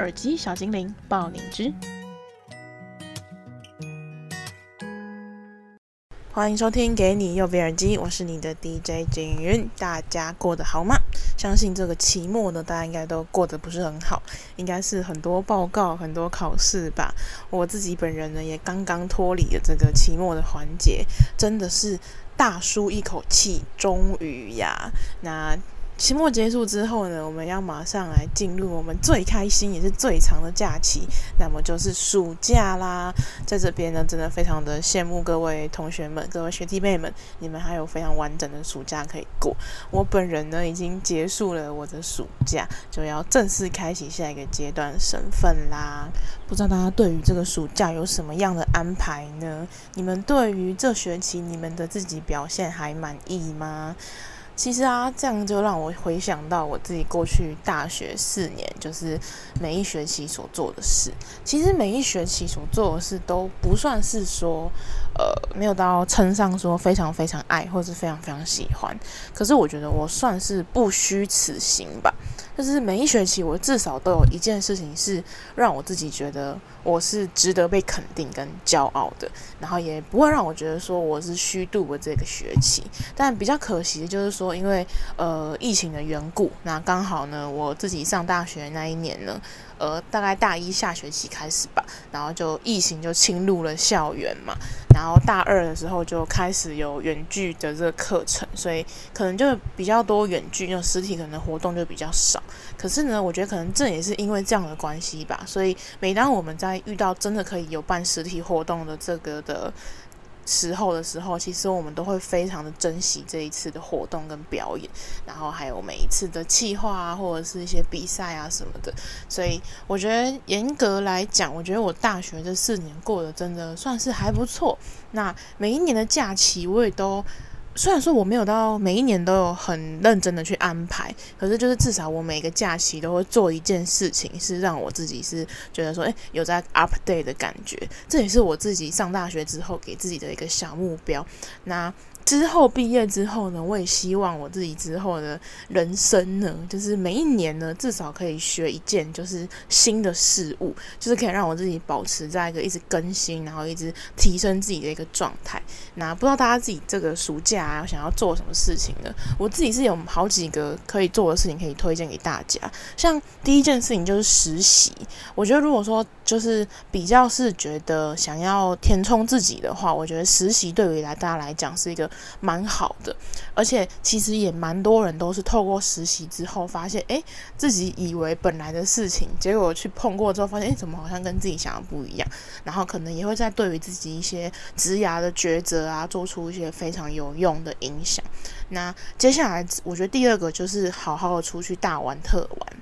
耳机小精灵，爆你知。欢迎收听《给你右边耳机》，我是你的 DJ 景云。大家过得好吗？相信这个期末呢，大家应该都过得不是很好，应该是很多报告、很多考试吧。我自己本人呢，也刚刚脱离了这个期末的环节，真的是大舒一口气，终于呀，那。期末结束之后呢，我们要马上来进入我们最开心也是最长的假期，那么就是暑假啦。在这边呢，真的非常的羡慕各位同学们、各位学弟妹们，你们还有非常完整的暑假可以过。我本人呢，已经结束了我的暑假，就要正式开启下一个阶段的身份啦。不知道大家对于这个暑假有什么样的安排呢？你们对于这学期你们的自己表现还满意吗？其实啊，这样就让我回想到我自己过去大学四年，就是每一学期所做的事。其实每一学期所做的事都不算是说，呃，没有到称上说非常非常爱或者是非常非常喜欢。可是我觉得我算是不虚此行吧。就是每一学期，我至少都有一件事情是让我自己觉得我是值得被肯定跟骄傲的，然后也不会让我觉得说我是虚度了这个学期。但比较可惜的就是说，因为呃疫情的缘故，那刚好呢，我自己上大学那一年呢。呃，大概大一下学期开始吧，然后就疫情就侵入了校园嘛，然后大二的时候就开始有远距的这个课程，所以可能就比较多远距，就实体可能活动就比较少。可是呢，我觉得可能这也是因为这样的关系吧，所以每当我们在遇到真的可以有办实体活动的这个的。时候的时候，其实我们都会非常的珍惜这一次的活动跟表演，然后还有每一次的企划啊，或者是一些比赛啊什么的。所以我觉得严格来讲，我觉得我大学这四年过得真的算是还不错。那每一年的假期我也都。虽然说我没有到每一年都有很认真的去安排，可是就是至少我每个假期都会做一件事情，是让我自己是觉得说，诶，有在 update 的感觉。这也是我自己上大学之后给自己的一个小目标。那。之后毕业之后呢，我也希望我自己之后的人生呢，就是每一年呢，至少可以学一件就是新的事物，就是可以让我自己保持在一个一直更新，然后一直提升自己的一个状态。那不知道大家自己这个暑假，想要做什么事情呢？我自己是有好几个可以做的事情可以推荐给大家。像第一件事情就是实习，我觉得如果说就是比较是觉得想要填充自己的话，我觉得实习对于来大家来讲是一个。蛮好的，而且其实也蛮多人都是透过实习之后发现，诶，自己以为本来的事情，结果去碰过之后发现，诶，怎么好像跟自己想的不一样？然后可能也会在对于自己一些职涯的抉择啊，做出一些非常有用的影响。那接下来，我觉得第二个就是好好的出去大玩特玩。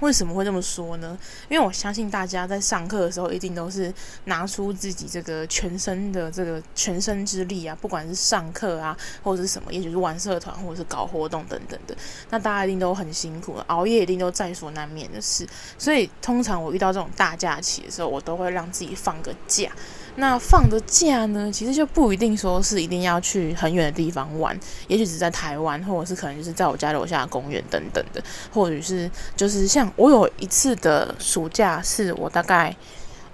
为什么会这么说呢？因为我相信大家在上课的时候，一定都是拿出自己这个全身的这个全身之力啊，不管是上课啊，或者是什么，也许是玩社团，或者是搞活动等等的。那大家一定都很辛苦，熬夜一定都在所难免的事。所以通常我遇到这种大假期的时候，我都会让自己放个假。那放的假呢，其实就不一定说是一定要去很远的地方玩，也许只在台湾，或者是可能就是在我家楼下的公园等等的，或者是就是像我有一次的暑假，是我大概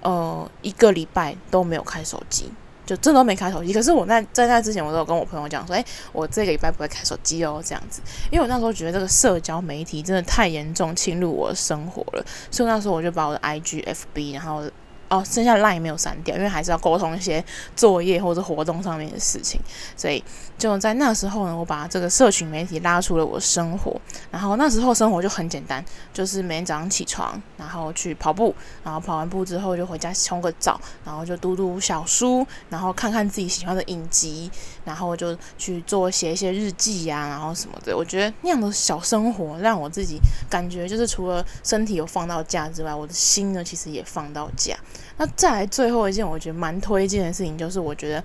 呃一个礼拜都没有开手机，就真的都没开手机。可是我在在那之前，我都有跟我朋友讲说，诶，我这个礼拜不会开手机哦，这样子，因为我那时候觉得这个社交媒体真的太严重侵入我的生活了，所以那时候我就把我的 IG、FB，然后。哦，剩下 line 没有删掉，因为还是要沟通一些作业或者活动上面的事情，所以就在那时候呢，我把这个社群媒体拉出了我的生活。然后那时候生活就很简单，就是每天早上起床，然后去跑步，然后跑完步之后就回家冲个澡，然后就读读小书，然后看看自己喜欢的影集，然后就去做写一些日记呀、然后什么的。我觉得那样的小生活让我自己感觉就是除了身体有放到假之外，我的心呢其实也放到假。那再来最后一件我觉得蛮推荐的事情，就是我觉得。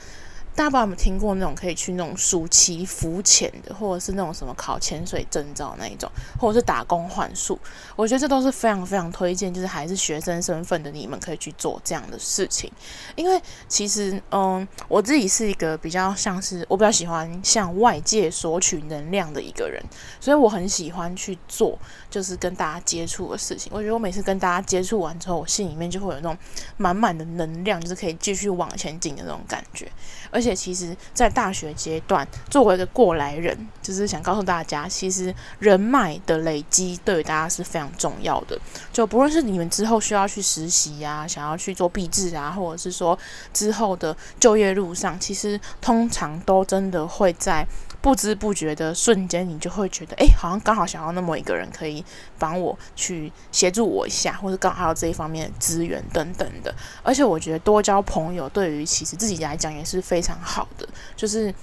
大家不知道有没有听过那种可以去那种暑期浮潜的，或者是那种什么考潜水证照那一种，或者是打工换宿，我觉得这都是非常非常推荐，就是还是学生身份的你们可以去做这样的事情。因为其实，嗯，我自己是一个比较像是我比较喜欢向外界索取能量的一个人，所以我很喜欢去做就是跟大家接触的事情。我觉得我每次跟大家接触完之后，我心里面就会有那种满满的能量，就是可以继续往前进的那种感觉，而且。且其实，在大学阶段，作为一个过来人，就是想告诉大家，其实人脉的累积对于大家是非常重要的。就不论是你们之后需要去实习啊，想要去做毕制啊，或者是说之后的就业路上，其实通常都真的会在。不知不觉的瞬间，你就会觉得，哎，好像刚好想要那么一个人可以帮我去协助我一下，或者刚好有这一方面的资源等等的。而且我觉得多交朋友对于其实自己来讲也是非常好的，就是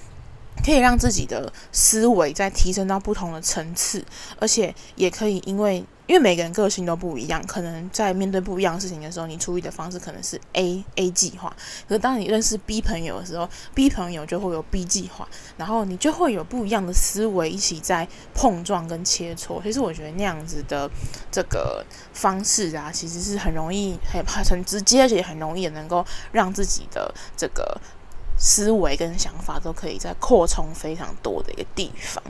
可以让自己的思维再提升到不同的层次，而且也可以因为。因为每个人个性都不一样，可能在面对不一样的事情的时候，你处理的方式可能是 A A 计划。可是当你认识 B 朋友的时候，B 朋友就会有 B 计划，然后你就会有不一样的思维一起在碰撞跟切磋。其实我觉得那样子的这个方式啊，其实是很容易、很很直接，而且很容易能够让自己的这个思维跟想法都可以再扩充非常多的一个地方。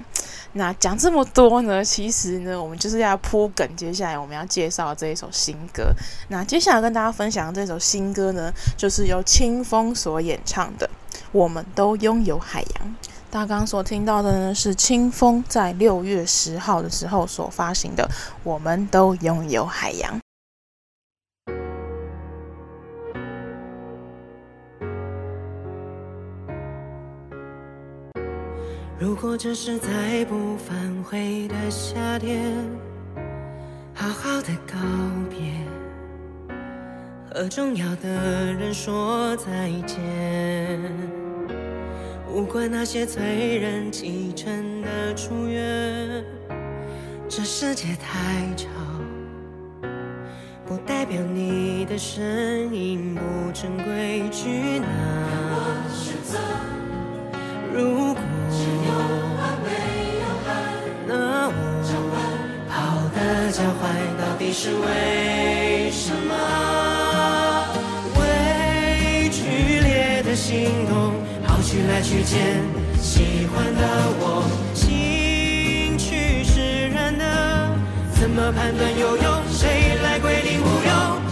那讲这么多呢，其实呢，我们就是要铺梗。接下来我们要介绍这一首新歌。那接下来跟大家分享这首新歌呢，就是由清风所演唱的《我们都拥有海洋》。大家刚所听到的呢，是清风在六月十号的时候所发行的《我们都拥有海洋》。如果这是再不返回的夏天，好好的告别，和重要的人说再见。无关那些催人启程的祝愿，这世界太吵，不代表你的声音不珍贵。去哪？如果。那我跑的脚踝到底是为什么？为剧烈的心动，跑去来去见喜欢的我，兴趣使然的，怎么判断有用？谁来规定无用？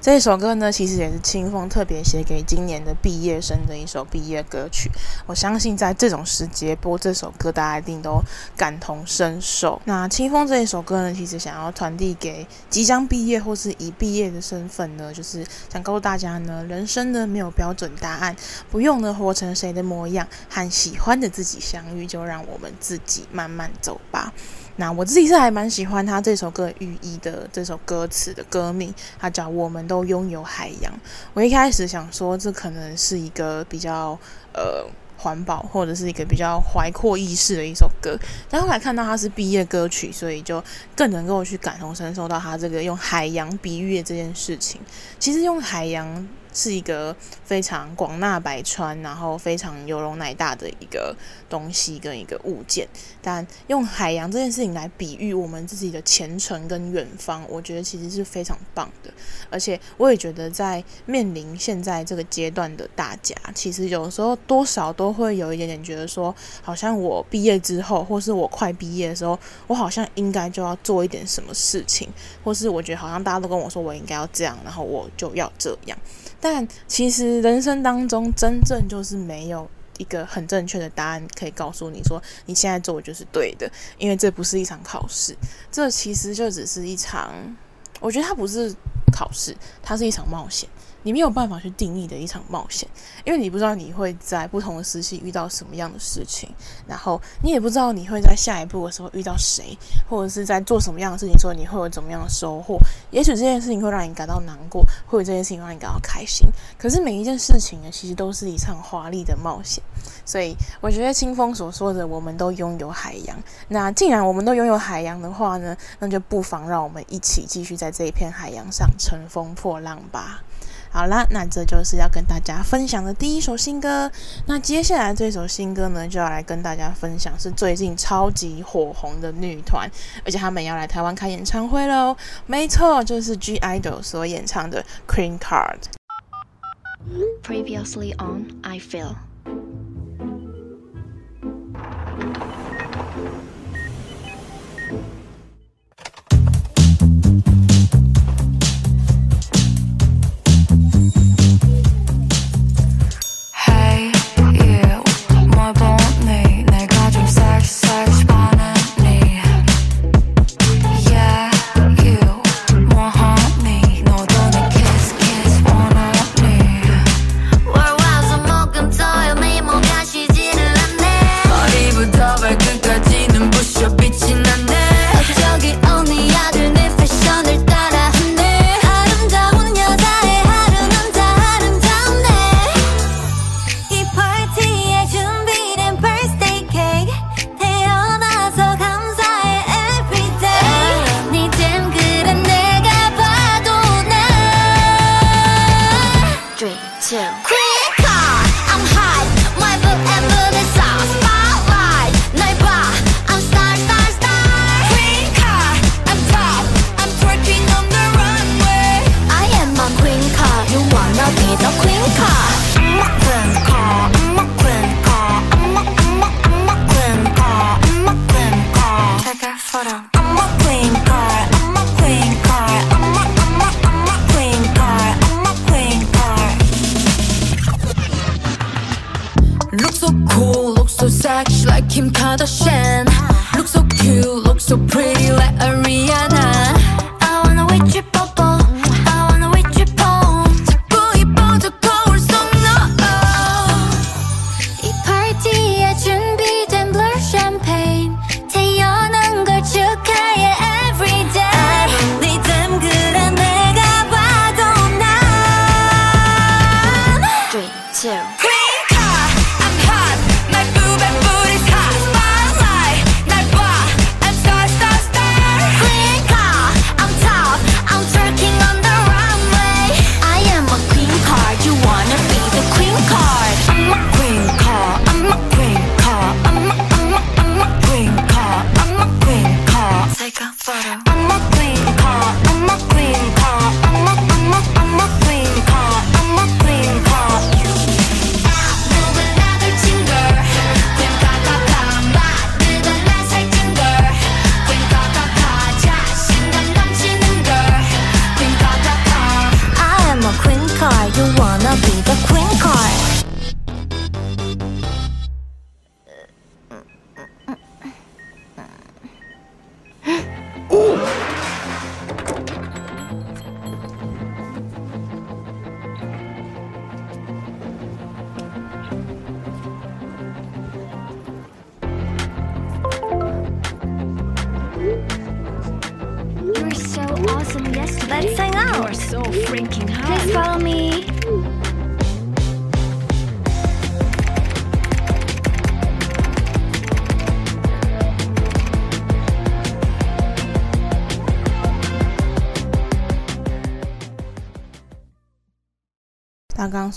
这首歌呢，其实也是清风特别写给今年的毕业生的一首毕业歌曲。我相信在这种时节播这首歌，大家一定都感同身受。那清风这一首歌呢，其实想要传递给即将毕业或是已毕业的身份呢，就是想告诉大家呢，人生呢没有标准答案，不用呢活成谁的模样，和喜欢的自己相遇，就让我们自己慢慢走吧。那我自己是还蛮喜欢他这首歌寓意的这首歌词的歌名，它叫《我们都拥有海洋》。我一开始想说，这可能是一个比较呃环保或者是一个比较怀阔意识的一首歌，但后来看到它是毕业歌曲，所以就更能够去感同身受到他这个用海洋比喻的这件事情。其实用海洋。是一个非常广纳百川，然后非常有容乃大的一个东西跟一个物件。但用海洋这件事情来比喻我们自己的前程跟远方，我觉得其实是非常棒的。而且我也觉得，在面临现在这个阶段的大家，其实有时候多少都会有一点点觉得说，好像我毕业之后，或是我快毕业的时候，我好像应该就要做一点什么事情，或是我觉得好像大家都跟我说我应该要这样，然后我就要这样。但其实人生当中，真正就是没有一个很正确的答案可以告诉你说，你现在做的就是对的，因为这不是一场考试，这其实就只是一场，我觉得它不是考试，它是一场冒险。你没有办法去定义的一场冒险，因为你不知道你会在不同的时期遇到什么样的事情，然后你也不知道你会在下一步的时候遇到谁，或者是在做什么样的事情的时候你会有怎么样的收获。也许这件事情会让你感到难过，或者这件事情让你感到开心。可是每一件事情呢，其实都是一场华丽的冒险。所以我觉得清风所说的“我们都拥有海洋”，那既然我们都拥有海洋的话呢，那就不妨让我们一起继续在这一片海洋上乘风破浪吧。好啦，那这就是要跟大家分享的第一首新歌。那接下来这首新歌呢，就要来跟大家分享是最近超级火红的女团，而且他们要来台湾开演唱会喽。没错，就是 G IDOL 所演唱的《Cream Card》。Previously on I Feel。Two.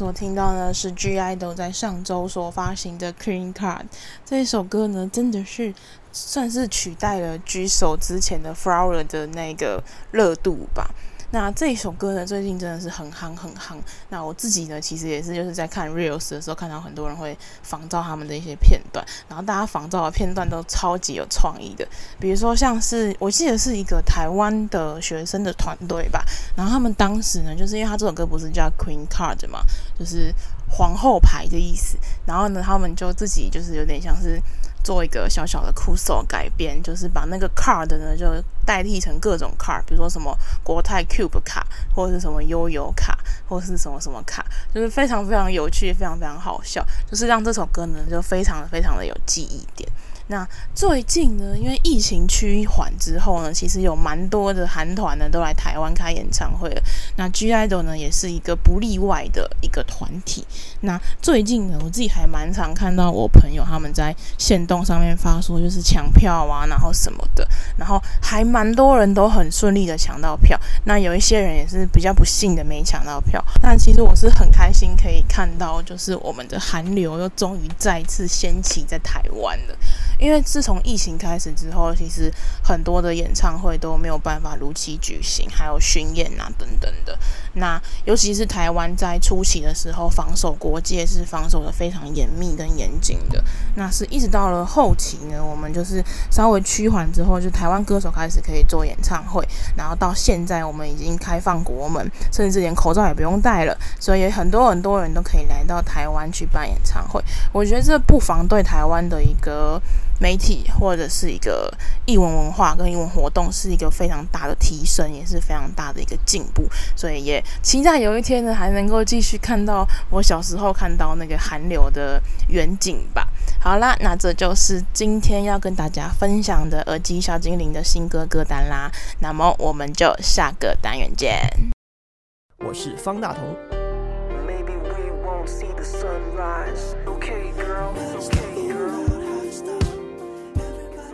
所听到呢，是 (G)I-DLE 在上周所发行的《Clean Card》这一首歌呢，真的是算是取代了 G 手之前的《Flower》的那个热度吧。那这一首歌呢，最近真的是很夯很夯。那我自己呢，其实也是就是在看 Reels 的时候，看到很多人会仿照他们的一些片段，然后大家仿照的片段都超级有创意的。比如说像是我记得是一个台湾的学生的团队吧，然后他们当时呢，就是因为他这首歌不是叫 Queen Card 嘛，就是皇后牌的意思。然后呢，他们就自己就是有点像是。做一个小小的酷手改编，就是把那个 card 呢，就代替成各种 card，比如说什么国泰 Cube 卡，或者是什么悠游卡，或者是什么什么卡，就是非常非常有趣，非常非常好笑，就是让这首歌呢，就非常非常的有记忆点。那最近呢，因为疫情趋缓之后呢，其实有蛮多的韩团呢都来台湾开演唱会了。那 G I DOL 呢也是一个不例外的一个团体。那最近呢，我自己还蛮常看到我朋友他们在线动上面发说，就是抢票啊，然后什么的，然后还蛮多人都很顺利的抢到票。那有一些人也是比较不幸的没抢到票。但其实我是很开心可以看到，就是我们的韩流又终于再次掀起在台湾了。因为自从疫情开始之后，其实很多的演唱会都没有办法如期举行，还有巡演啊等等的。那尤其是台湾在初期的时候，防守国界是防守的非常严密跟严谨的。那是一直到了后期呢，我们就是稍微趋缓之后，就台湾歌手开始可以做演唱会，然后到现在我们已经开放国门，甚至连口罩也不用戴了，所以很多很多人都可以来到台湾去办演唱会。我觉得这不妨对台湾的一个。媒体或者是一个译文文化跟译文活动是一个非常大的提升，也是非常大的一个进步，所以也期待有一天呢，还能够继续看到我小时候看到那个韩流的远景吧。好啦，那这就是今天要跟大家分享的耳机小精灵的新歌歌单啦。那么我们就下个单元见。我是方大同。Maybe we won't see the sunrise. Okay, girl. Okay.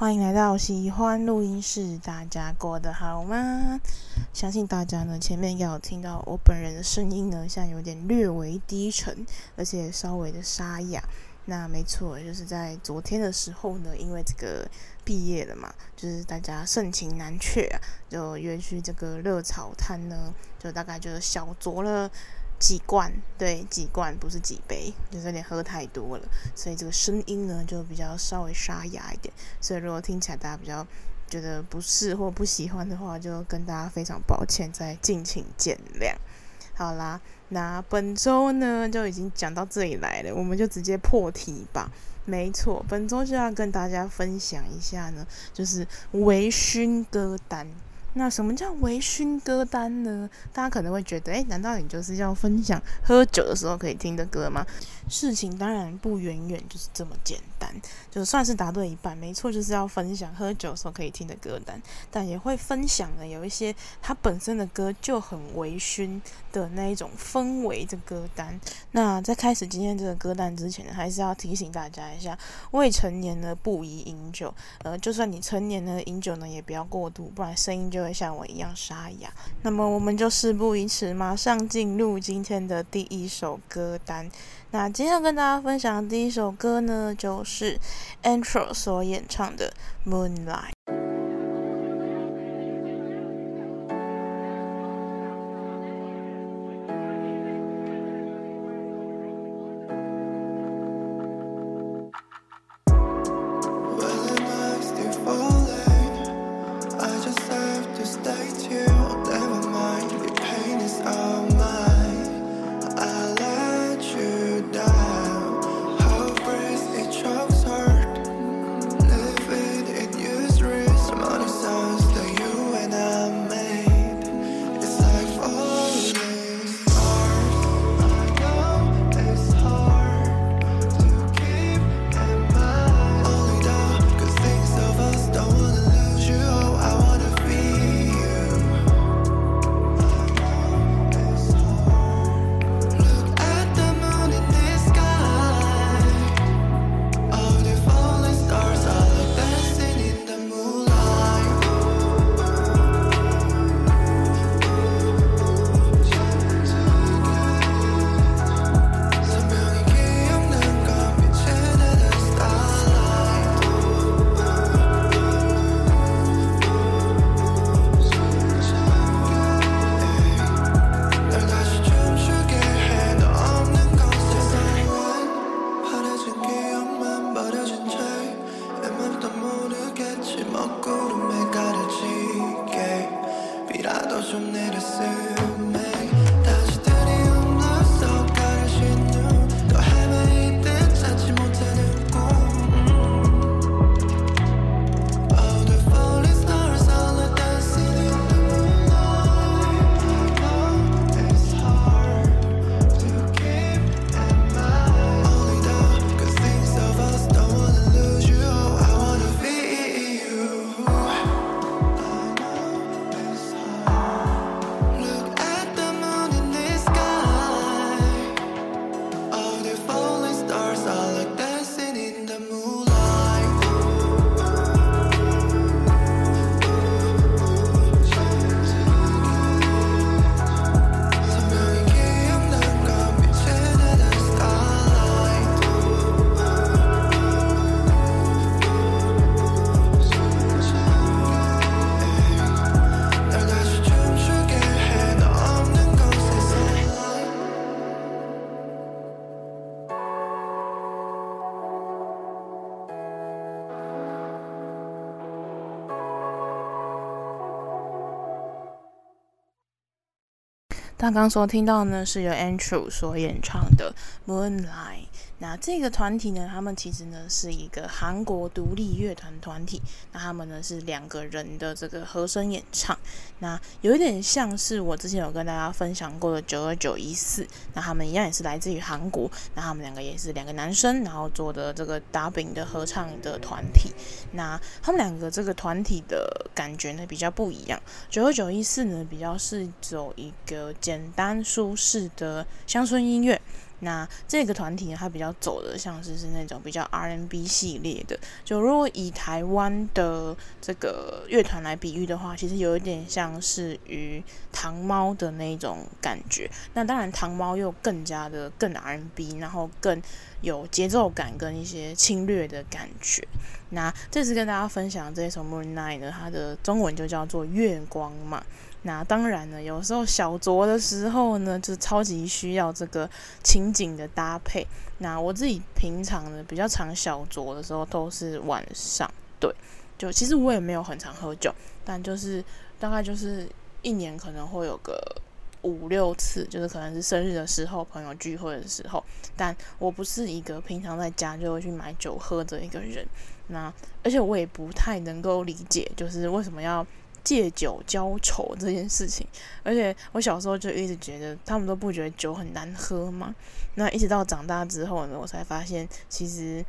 欢迎来到喜欢录音室，大家过得好吗？相信大家呢，前面应该有听到我本人的声音呢，现在有点略微低沉，而且稍微的沙哑。那没错，就是在昨天的时候呢，因为这个毕业了嘛，就是大家盛情难却啊，就约去这个热炒摊呢，就大概就是小酌了几罐，对，几罐不是几杯，就是有点喝太多了，所以这个声音呢就比较稍微沙哑一点，所以如果听起来大家比较觉得不适或不喜欢的话，就跟大家非常抱歉，再敬请见谅。好啦。那本周呢就已经讲到这里来了，我们就直接破题吧。没错，本周就要跟大家分享一下呢，就是微醺歌单。那什么叫微醺歌单呢？大家可能会觉得，诶，难道你就是要分享喝酒的时候可以听的歌吗？事情当然不远远就是这么简单，就算是答对一半，没错，就是要分享喝酒时候可以听的歌单，但也会分享呢，有一些它本身的歌就很微醺的那一种氛围的歌单。那在开始今天这个歌单之前呢，还是要提醒大家一下，未成年呢不宜饮酒，呃，就算你成年呢饮酒呢也不要过度，不然声音。就会像我一样沙哑。那么我们就事不宜迟，马上进入今天的第一首歌单。那今天要跟大家分享的第一首歌呢，就是 Antro 所演唱的《Moonlight》。刚刚所听到呢，是由 Andrew 所演唱的《Moonlight》。那这个团体呢，他们其实呢是一个韩国独立乐团团体。那他们呢是两个人的这个和声演唱。那有一点像是我之前有跟大家分享过的九二九一四。那他们一样也是来自于韩国。那他们两个也是两个男生，然后做的这个 dubbing 的合唱的团体。那他们两个这个团体的感觉呢比较不一样。九二九一四呢比较是走一个简单舒适的乡村音乐。那这个团体呢，它比较走的像是是那种比较 R&B 系列的。就如果以台湾的这个乐团来比喻的话，其实有一点像是与糖猫的那种感觉。那当然，糖猫又更加的更 R&B，然后更有节奏感跟一些侵略的感觉。那这次跟大家分享这首《Moonlight》呢，它的中文就叫做月光嘛。那当然呢，有时候小酌的时候呢，就超级需要这个情景的搭配。那我自己平常呢，比较常小酌的时候都是晚上，对，就其实我也没有很常喝酒，但就是大概就是一年可能会有个五六次，就是可能是生日的时候、朋友聚会的时候。但我不是一个平常在家就会去买酒喝的一个人。那而且我也不太能够理解，就是为什么要。借酒浇愁这件事情，而且我小时候就一直觉得他们都不觉得酒很难喝嘛。那一直到长大之后呢，我才发现其实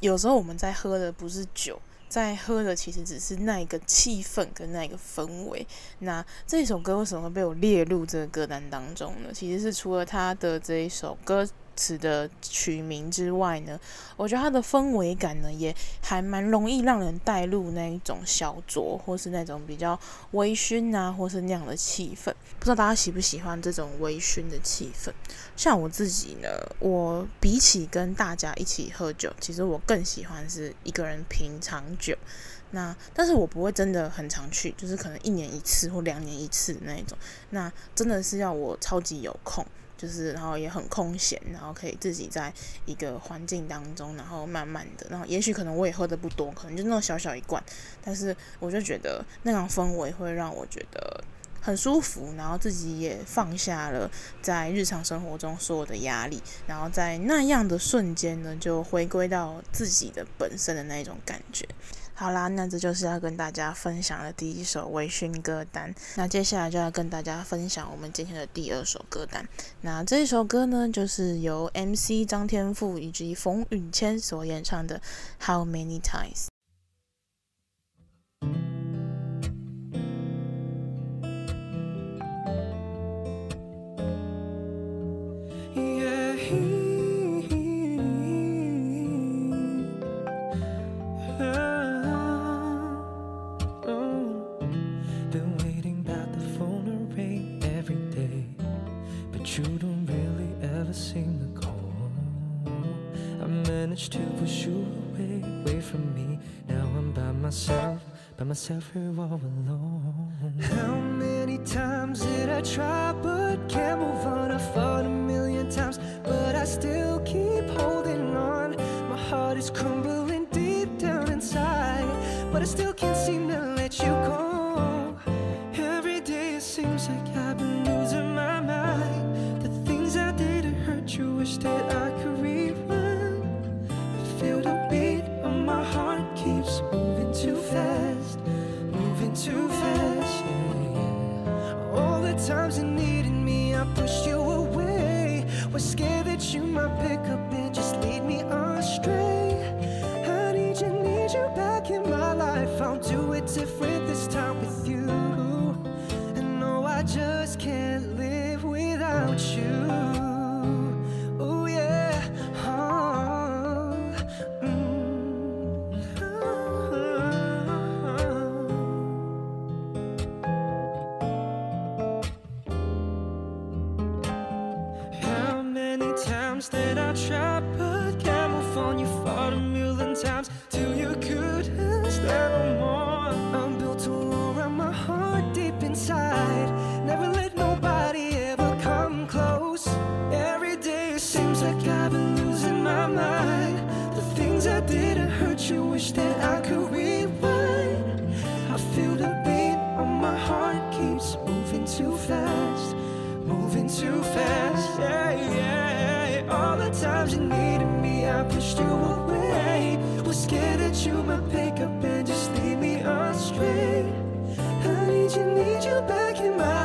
有时候我们在喝的不是酒，在喝的其实只是那一个气氛跟那一个氛围。那这首歌为什么会被我列入这个歌单当中呢？其实是除了他的这一首歌词的取名之外呢，我觉得它的氛围感呢，也还蛮容易让人带入那一种小酌，或是那种比较微醺啊，或是那样的气氛。不知道大家喜不喜欢这种微醺的气氛？像我自己呢，我比起跟大家一起喝酒，其实我更喜欢是一个人品尝酒。那但是我不会真的很常去，就是可能一年一次或两年一次那一种。那真的是要我超级有空。就是，然后也很空闲，然后可以自己在一个环境当中，然后慢慢的，然后也许可能我也喝的不多，可能就那种小小一罐，但是我就觉得那样氛围会让我觉得很舒服，然后自己也放下了在日常生活中所有的压力，然后在那样的瞬间呢，就回归到自己的本身的那一种感觉。好啦，那这就是要跟大家分享的第一首微醺歌单。那接下来就要跟大家分享我们今天的第二首歌单。那这首歌呢，就是由 MC 张天赋以及冯允谦所演唱的《How Many Times》。much to push you away, away from me. Now I'm by myself, by myself here all alone. How many times did I try but can't back in my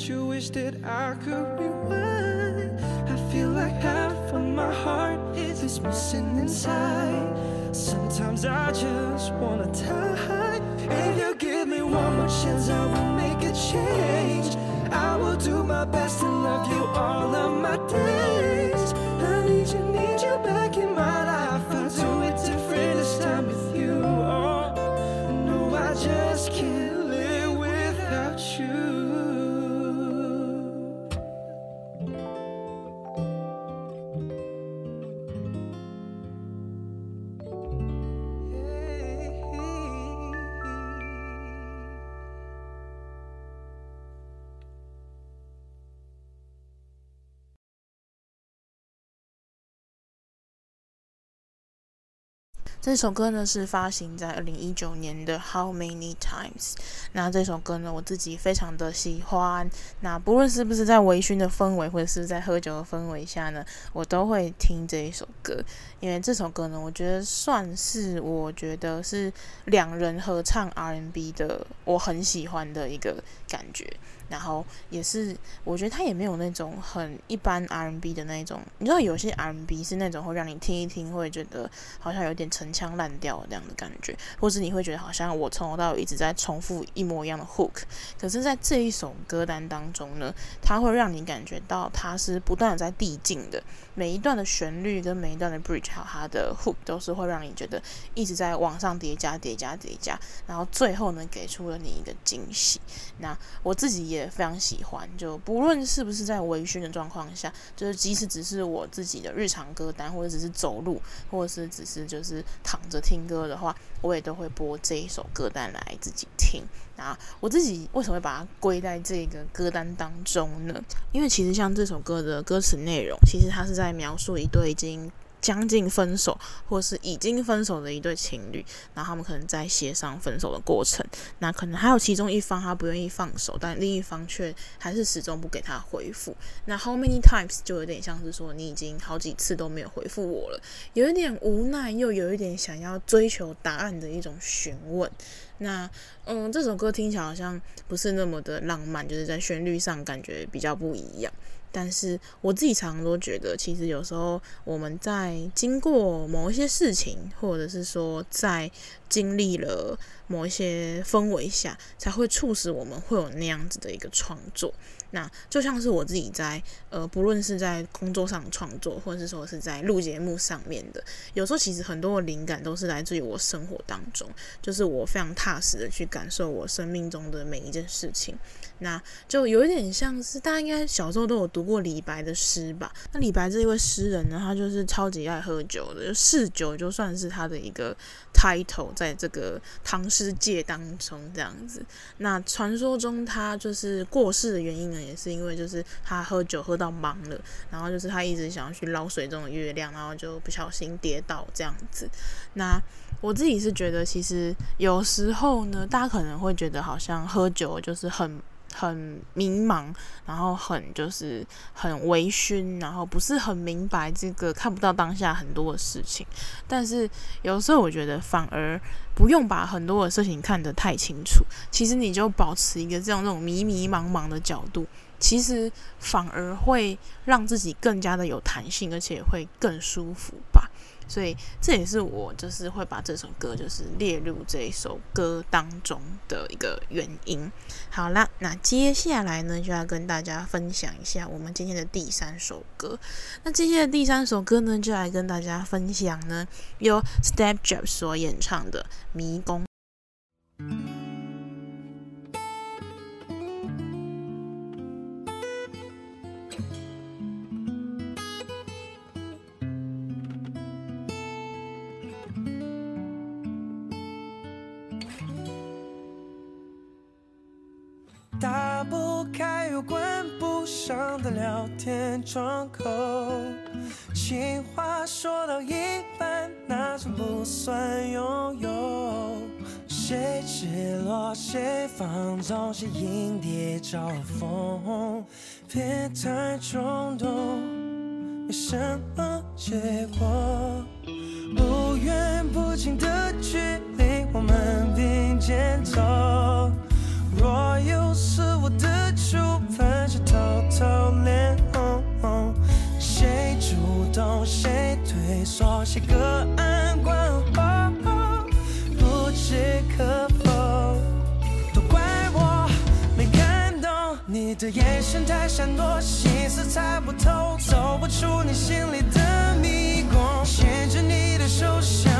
hurt you, wish that I could rewind. I feel like half of my heart is missing inside. Sometimes I just wanna die. If you give me one more chance, I will make a change. I will do my best to love you all of my days. 这首歌呢是发行在二零一九年的《How Many Times》。那这首歌呢，我自己非常的喜欢。那不论是不是在微醺的氛围，或者是在喝酒的氛围下呢，我都会听这一首歌。因为这首歌呢，我觉得算是我觉得是两人合唱 R&B 的，我很喜欢的一个感觉。然后也是，我觉得他也没有那种很一般 R&B 的那种。你知道有些 R&B 是那种会让你听一听会觉得好像有点陈腔滥调这样的感觉，或是你会觉得好像我从头到尾一直在重复一模一样的 hook。可是，在这一首歌单当中呢，它会让你感觉到它是不断的在递进的，每一段的旋律跟每一段的 bridge 还有它的 hook 都是会让你觉得一直在往上叠加、叠加、叠加，然后最后呢，给出了你一个惊喜。那我自己也。非常喜欢，就不论是不是在微醺的状况下，就是即使只是我自己的日常歌单，或者只是走路，或者是只是就是躺着听歌的话，我也都会播这一首歌单来自己听。那我自己为什么会把它归在这个歌单当中呢？因为其实像这首歌的歌词内容，其实它是在描述一对已经。将近分手，或是已经分手的一对情侣，然后他们可能在协商分手的过程，那可能还有其中一方他不愿意放手，但另一方却还是始终不给他回复。那 How many times 就有点像是说，你已经好几次都没有回复我了，有一点无奈，又有一点想要追求答案的一种询问。那嗯，这首歌听起来好像不是那么的浪漫，就是在旋律上感觉比较不一样。但是我自己常常都觉得，其实有时候我们在经过某一些事情，或者是说在经历了某一些氛围下，才会促使我们会有那样子的一个创作。那就像是我自己在呃，不论是在工作上创作，或者是说是在录节目上面的，有时候其实很多的灵感都是来自于我生活当中，就是我非常踏实的去感受我生命中的每一件事情。那就有一点像是大家应该小时候都有读过李白的诗吧？那李白这一位诗人呢，他就是超级爱喝酒的，就嗜酒就算是他的一个 title，在这个唐诗界当中这样子。那传说中他就是过世的原因呢，也是因为就是他喝酒喝到忙了，然后就是他一直想要去捞水中的月亮，然后就不小心跌倒这样子。那我自己是觉得，其实有时候呢，大家可能会觉得好像喝酒就是很。很迷茫，然后很就是很微醺，然后不是很明白这个看不到当下很多的事情。但是有时候我觉得反而不用把很多的事情看得太清楚，其实你就保持一个这样那种迷迷茫茫的角度，其实反而会让自己更加的有弹性，而且会更舒服吧。所以这也是我就是会把这首歌就是列入这一首歌当中的一个原因。好啦，那接下来呢就要跟大家分享一下我们今天的第三首歌。那今天的第三首歌呢，就来跟大家分享呢，由 Step Jobs 所演唱的《迷宫》。上的聊天窗口，情话说到一半，那算不算拥有？谁赤裸，谁放纵，谁阴跌招风？别太冲动，没什么结果。不远不近的距离多些个案关怀，不知可否？都怪我没看懂你的眼神太闪躲，心思猜不透，走不出你心里的迷宫，牵着你的手想。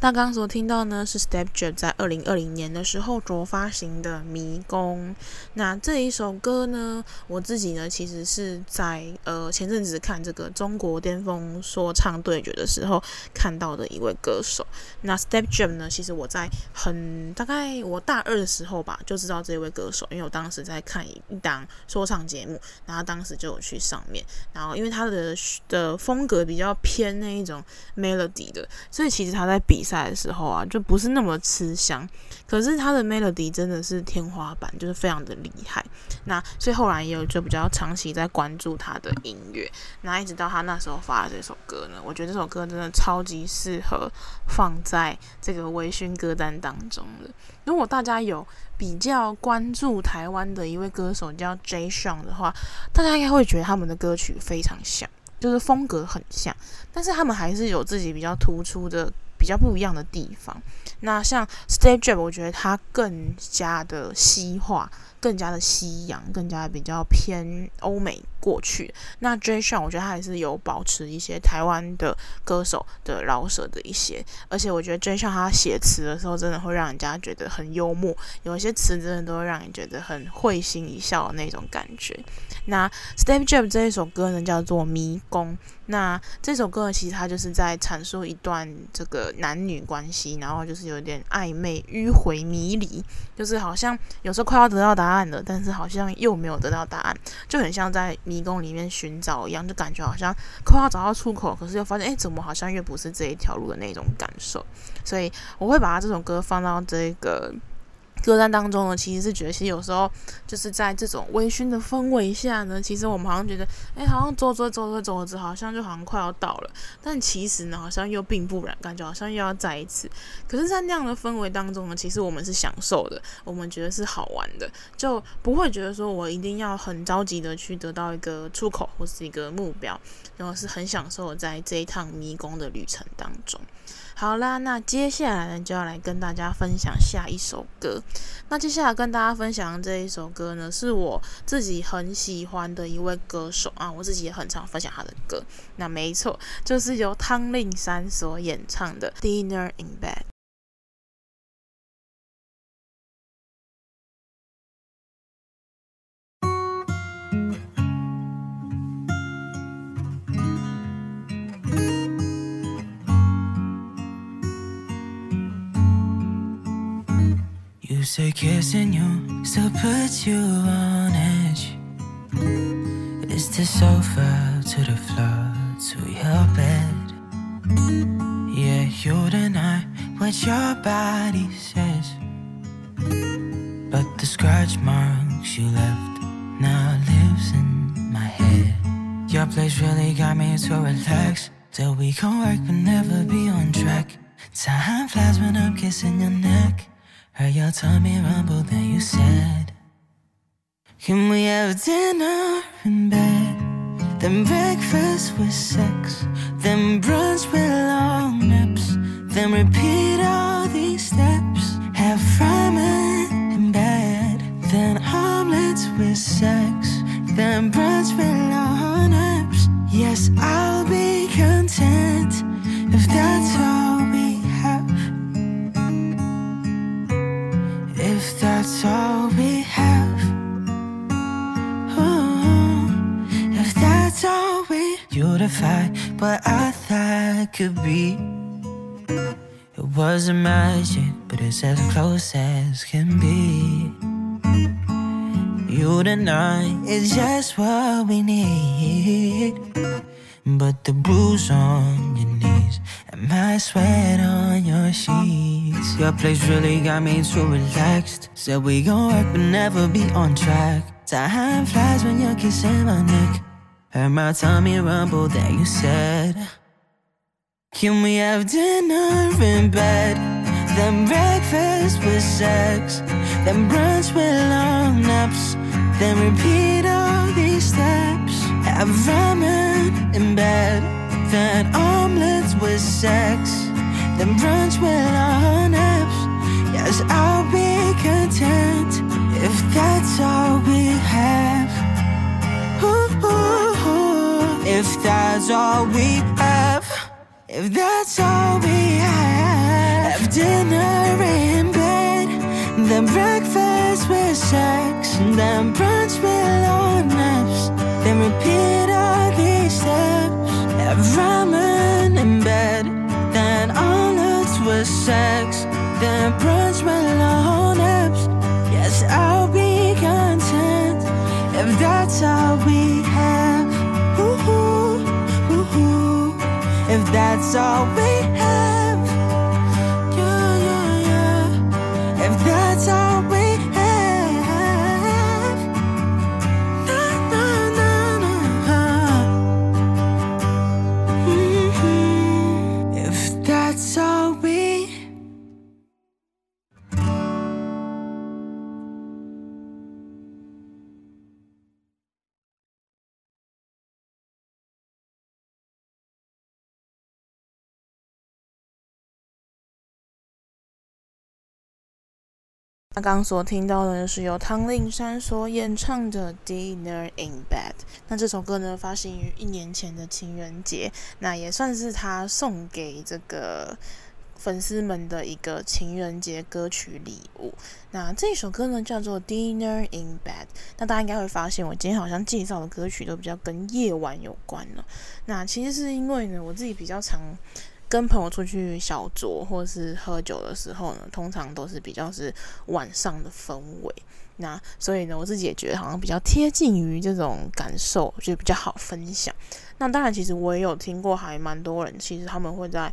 那刚刚所听到呢，是 StepJab 在二零二零年的时候所发行的《迷宫》。那这一首歌呢，我自己呢，其实是在呃前阵子看这个中国巅峰说唱对决的时候看到的一位歌手。那 StepJab 呢，其实我在很大概我大二的时候吧，就知道这位歌手，因为我当时在看一档说唱节目，然后当时就有去上面，然后因为他的的风格比较偏那一种 melody 的，所以其实他在比赛的时候啊，就不是那么吃香。可是他的 melody 真的是天花板，就是非常的厉害。那所以后来也有就比较长期在关注他的音乐。那一直到他那时候发的这首歌呢，我觉得这首歌真的超级适合放在这个微醺歌单当中的。如果大家有比较关注台湾的一位歌手叫 Jay Sean 的话，大家应该会觉得他们的歌曲非常像，就是风格很像，但是他们还是有自己比较突出的。比较不一样的地方，那像 StepJab，我觉得它更加的西化，更加的西洋，更加比较偏欧美过去。那 Jay Sean，我觉得他还是有保持一些台湾的歌手的饶舌的一些，而且我觉得 Jay Sean 他写词的时候，真的会让人家觉得很幽默，有一些词真的都会让你觉得很会心一笑的那种感觉。那 StepJab 这一首歌呢，叫做《迷宫》。那这首歌，其实它就是在阐述一段这个男女关系，然后就是有点暧昧、迂回、迷离，就是好像有时候快要得到答案答案的，但是好像又没有得到答案，就很像在迷宫里面寻找一样，就感觉好像快要找到出口，可是又发现，哎，怎么好像又不是这一条路的那种感受。所以我会把它这首歌放到这个。歌单当中呢，其实是觉得，其实有时候就是在这种微醺的氛围下呢，其实我们好像觉得，哎，好像走走走走走着，好像就好像快要到了，但其实呢，好像又并不然，感觉好像又要再一次。可是，在那样的氛围当中呢，其实我们是享受的，我们觉得是好玩的，就不会觉得说我一定要很着急的去得到一个出口或是一个目标，然后是很享受在这一趟迷宫的旅程当中。好啦，那接下来呢，就要来跟大家分享下一首歌。那接下来跟大家分享的这一首歌呢，是我自己很喜欢的一位歌手啊，我自己也很常分享他的歌。那没错，就是由汤令山所演唱的《Dinner in Bed》。Say kissing you still puts you on edge. It's the sofa to the floor to your bed. Yeah, you deny what your body says. But the scratch marks you left now lives in my head. Your place really got me to relax. Till we can work but never be on track. Time flies when I'm kissing your neck. Heard your tummy rumble, then you said, Can we have dinner in bed? Then breakfast with sex. Then brunch with long naps. Then repeat all these steps. Have ramen in bed. Then omelets with sex. Then brunch with long naps. Yes, I'll be content if that's all that's all we have. Ooh, if that's all we beautify what I thought could be. It wasn't magic, but it's as close as can be. You deny it's just what we need. But the bruise on your and my sweat on your sheets. Your place really got me too relaxed. Said we gon' work but never be on track. Time flies when you're kissing my neck. Heard my tummy rumble, then you said, Can we have dinner in bed? Then breakfast with sex. Then brunch with long naps. Then repeat all these steps. Have ramen in bed. Then omelets with sex. Then brunch with long naps. Yes, I'll be content if that's all we have. Ooh, ooh, ooh. If that's all we have. If that's all we have. Have dinner in bed. Then breakfast with sex. Then brunch with long naps. Then repeat all these steps. Have ramen sex. Then brunch with long naps. Yes, I'll be content if that's all we have. Ooh, ooh. If that's all we have. 刚刚所听到的是由汤令山所演唱的《Dinner in Bed》。那这首歌呢，发行于一年前的情人节，那也算是他送给这个粉丝们的一个情人节歌曲礼物。那这首歌呢，叫做《Dinner in Bed》。那大家应该会发现，我今天好像介绍的歌曲都比较跟夜晚有关了。那其实是因为呢，我自己比较常。跟朋友出去小酌或是喝酒的时候呢，通常都是比较是晚上的氛围。那所以呢，我自己也觉得好像比较贴近于这种感受，就比较好分享。那当然，其实我也有听过，还蛮多人其实他们会在。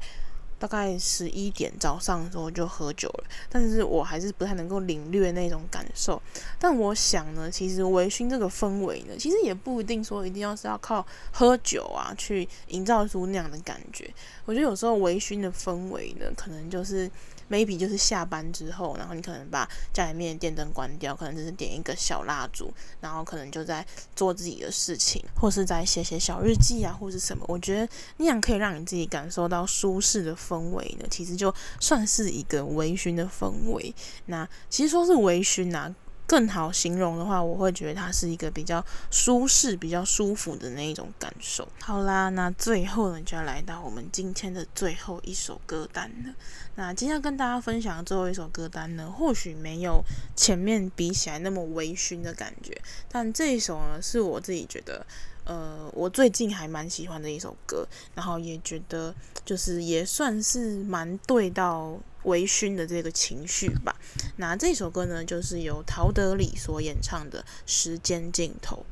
大概十一点早上的时候就喝酒了，但是我还是不太能够领略那种感受。但我想呢，其实微醺这个氛围呢，其实也不一定说一定要是要靠喝酒啊去营造出那样的感觉。我觉得有时候微醺的氛围呢，可能就是 maybe 就是下班之后，然后你可能把家里面的电灯关掉，可能只是点一个小蜡烛，然后可能就在做自己的事情，或是在写写小日记啊，或是什么。我觉得那样可以让你自己感受到舒适的氛围呢，其实就算是一个微醺的氛围。那其实说是微醺啊。更好形容的话，我会觉得它是一个比较舒适、比较舒服的那一种感受。好啦，那最后呢，就要来到我们今天的最后一首歌单了。那今天要跟大家分享的最后一首歌单呢，或许没有前面比起来那么微醺的感觉，但这一首呢，是我自己觉得，呃，我最近还蛮喜欢的一首歌，然后也觉得就是也算是蛮对到。微醺的这个情绪吧。那这首歌呢，就是由陶德里所演唱的《时间尽头》。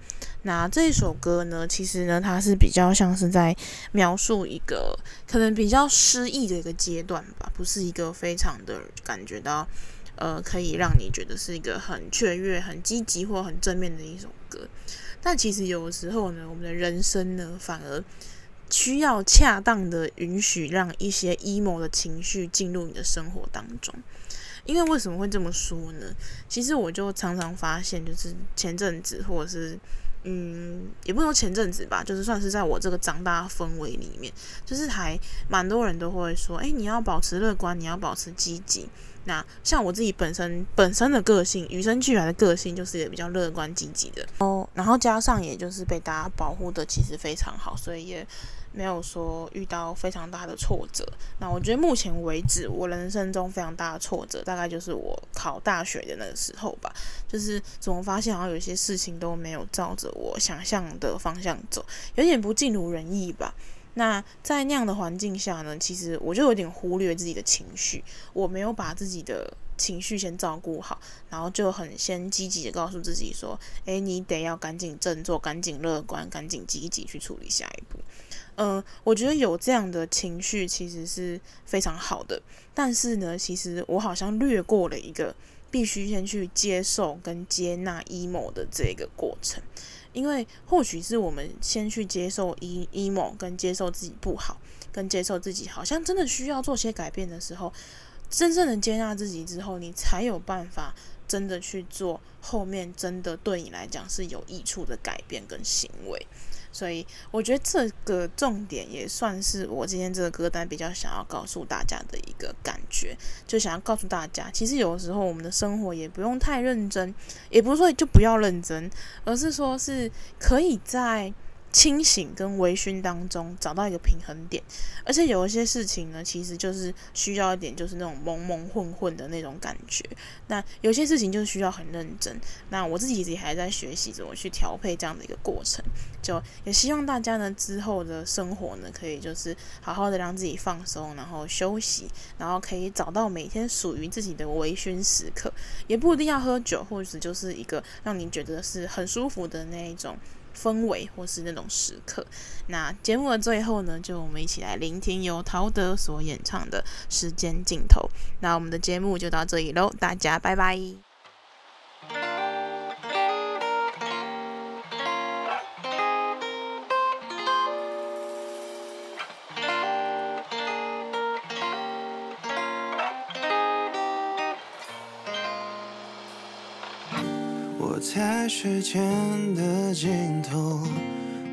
那这首歌呢，其实呢，它是比较像是在描述一个可能比较失意的一个阶段吧，不是一个非常的感觉到呃，可以让你觉得是一个很雀跃、很积极或很正面的一首歌。但其实有时候呢，我们的人生呢，反而。需要恰当的允许，让一些 emo 的情绪进入你的生活当中。因为为什么会这么说呢？其实我就常常发现，就是前阵子，或者是嗯，也不说前阵子吧，就是算是在我这个长大氛围里面，就是还蛮多人都会说，哎，你要保持乐观，你要保持积极。那像我自己本身本身的个性，与生俱来的个性就是也比较乐观积极的哦。然后加上也就是被大家保护的其实非常好，所以也没有说遇到非常大的挫折。那我觉得目前为止，我人生中非常大的挫折，大概就是我考大学的那个时候吧。就是怎么发现好像有些事情都没有照着我想象的方向走，有点不尽如人意吧。那在那样的环境下呢，其实我就有点忽略自己的情绪，我没有把自己的情绪先照顾好，然后就很先积极的告诉自己说，诶，你得要赶紧振作，赶紧乐观，赶紧积极去处理下一步。嗯、我觉得有这样的情绪其实是非常好的，但是呢，其实我好像略过了一个必须先去接受跟接纳 emo 的这个过程。因为或许是我们先去接受 emo，跟接受自己不好，跟接受自己好像真的需要做些改变的时候，真正的接纳自己之后，你才有办法真的去做后面真的对你来讲是有益处的改变跟行为。所以我觉得这个重点也算是我今天这个歌单比较想要告诉大家的一个感觉，就想要告诉大家，其实有时候我们的生活也不用太认真，也不是说就不要认真，而是说是可以在。清醒跟微醺当中找到一个平衡点，而且有一些事情呢，其实就是需要一点，就是那种蒙蒙混混的那种感觉。那有些事情就是需要很认真。那我自己己还在学习怎么去调配这样的一个过程。就也希望大家呢之后的生活呢，可以就是好好的让自己放松，然后休息，然后可以找到每天属于自己的微醺时刻。也不一定要喝酒，或者就是一个让你觉得是很舒服的那一种。氛围或是那种时刻，那节目的最后呢，就我们一起来聆听由陶德所演唱的《时间尽头》。那我们的节目就到这里喽，大家拜拜。在时间的尽头，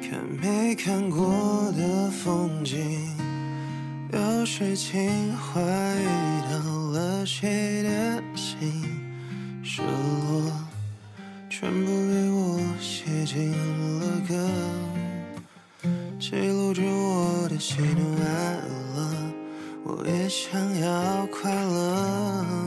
看没看过的风景。有时情怀遇到了谁的心，失落全部被我写进了歌，记录着我的喜怒哀乐。我也想要快乐。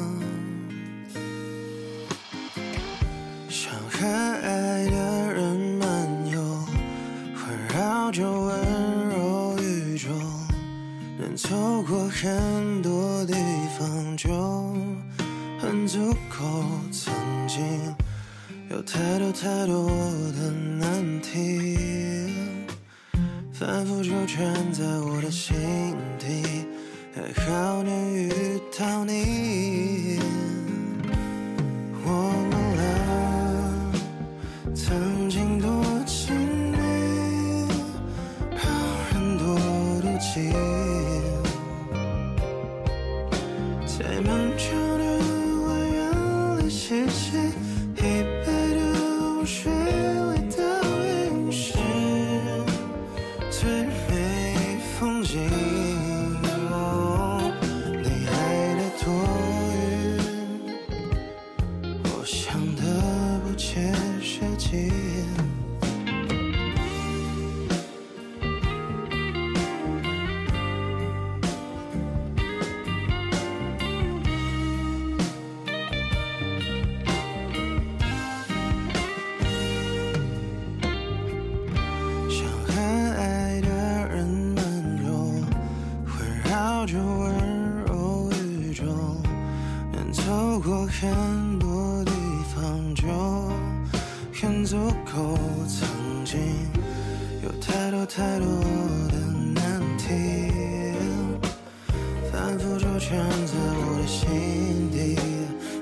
圈在我的心底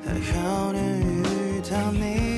还好能遇到你